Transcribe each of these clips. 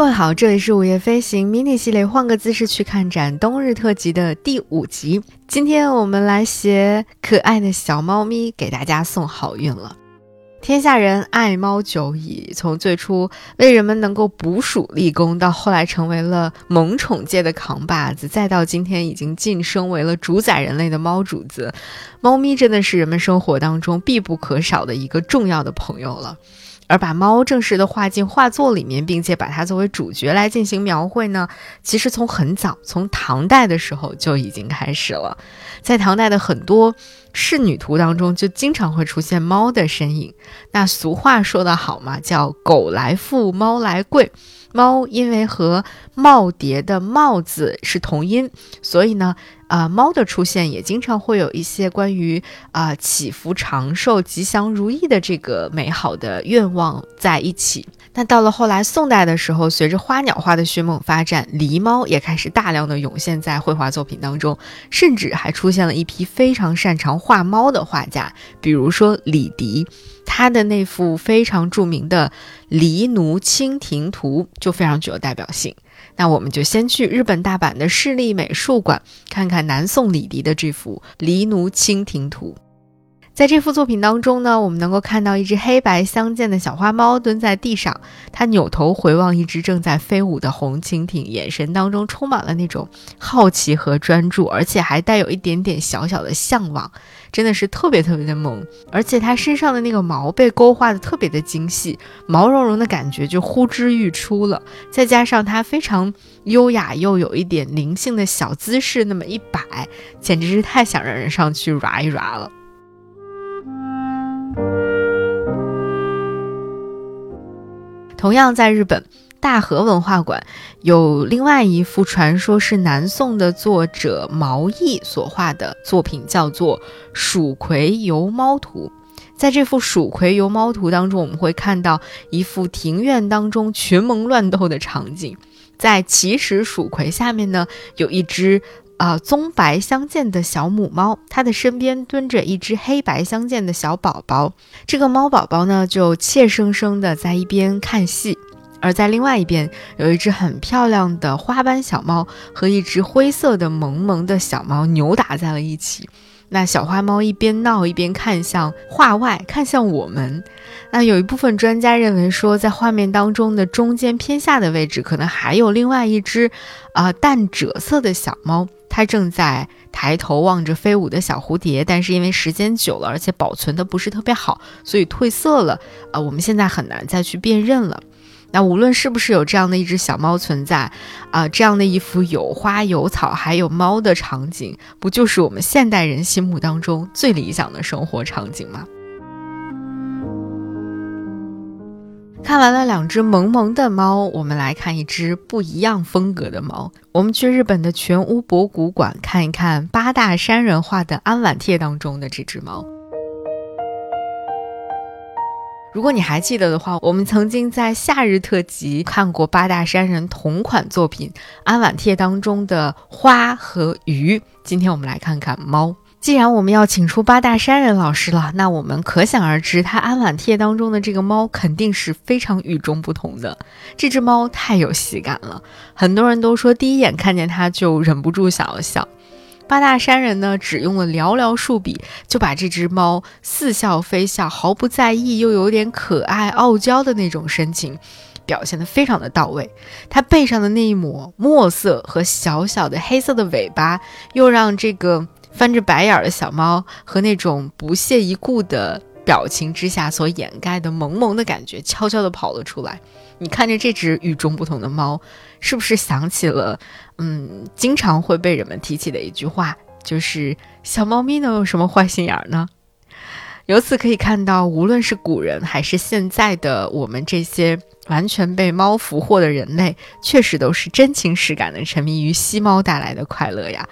各位好，这里是午夜飞行 mini 系列，换个姿势去看展冬日特辑的第五集。今天我们来携可爱的小猫咪给大家送好运了。天下人爱猫久矣，从最初为人们能够捕鼠立功，到后来成为了萌宠界的扛把子，再到今天已经晋升为了主宰人类的猫主子，猫咪真的是人们生活当中必不可少的一个重要的朋友了。而把猫正式的画进画作里面，并且把它作为主角来进行描绘呢，其实从很早，从唐代的时候就已经开始了。在唐代的很多仕女图当中，就经常会出现猫的身影。那俗话说得好嘛，叫“狗来富，猫来贵”。猫因为和耄耋的“耄”字是同音，所以呢，啊，猫的出现也经常会有一些关于啊祈福长寿、吉祥如意的这个美好的愿望在一起。那到了后来宋代的时候，随着花鸟画的迅猛发展，狸猫也开始大量的涌现在绘画作品当中，甚至还出现了一批非常擅长画猫的画家，比如说李迪。他的那幅非常著名的《狸奴蜻蜓图》就非常具有代表性。那我们就先去日本大阪的市立美术馆看看南宋李迪的这幅《狸奴蜻蜓图》。在这幅作品当中呢，我们能够看到一只黑白相间的小花猫蹲在地上，它扭头回望一只正在飞舞的红蜻蜓，眼神当中充满了那种好奇和专注，而且还带有一点点小小的向往，真的是特别特别的萌。而且它身上的那个毛被勾画的特别的精细，毛茸茸的感觉就呼之欲出了。再加上它非常优雅又有一点灵性的小姿势，那么一摆，简直是太想让人上去 ra 一 ra 了。同样在日本大和文化馆有另外一幅传说是南宋的作者毛毅所画的作品，叫做《蜀葵游猫图》。在这幅《蜀葵游猫图》当中，我们会看到一幅庭院当中群萌乱斗的场景，在奇石蜀葵下面呢，有一只。啊，棕白相间的小母猫，它的身边蹲着一只黑白相间的小宝宝。这个猫宝宝呢，就怯生生的在一边看戏，而在另外一边，有一只很漂亮的花斑小猫和一只灰色的萌萌的小猫扭打在了一起。那小花猫一边闹一边看向画外，看向我们。那有一部分专家认为说，在画面当中的中间偏下的位置，可能还有另外一只，啊，淡赭色的小猫。它正在抬头望着飞舞的小蝴蝶，但是因为时间久了，而且保存的不是特别好，所以褪色了。啊，我们现在很难再去辨认了。那无论是不是有这样的一只小猫存在，啊，这样的一幅有花有草还有猫的场景，不就是我们现代人心目当中最理想的生活场景吗？看完了两只萌萌的猫，我们来看一只不一样风格的猫。我们去日本的全屋博古馆看一看八大山人画的安晚帖当中的这只猫。如果你还记得的话，我们曾经在夏日特辑看过八大山人同款作品安晚帖当中的花和鱼。今天我们来看看猫。既然我们要请出八大山人老师了，那我们可想而知，他安碗帖当中的这个猫肯定是非常与众不同的。这只猫太有喜感了，很多人都说第一眼看见它就忍不住想要笑。八大山人呢，只用了寥寥数笔，就把这只猫似笑非笑、毫不在意又有点可爱傲娇的那种神情，表现得非常的到位。它背上的那一抹墨色和小小的黑色的尾巴，又让这个。翻着白眼儿的小猫和那种不屑一顾的表情之下所掩盖的萌萌的感觉，悄悄地跑了出来。你看着这只与众不同的猫，是不是想起了，嗯，经常会被人们提起的一句话，就是小猫咪能有什么坏心眼呢？由此可以看到，无论是古人还是现在的我们这些完全被猫俘获的人类，确实都是真情实感的沉迷于吸猫带来的快乐呀。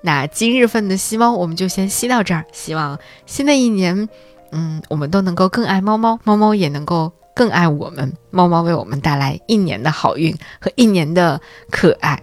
那今日份的吸猫，我们就先吸到这儿。希望新的一年，嗯，我们都能够更爱猫猫，猫猫也能够更爱我们，猫猫为我们带来一年的好运和一年的可爱。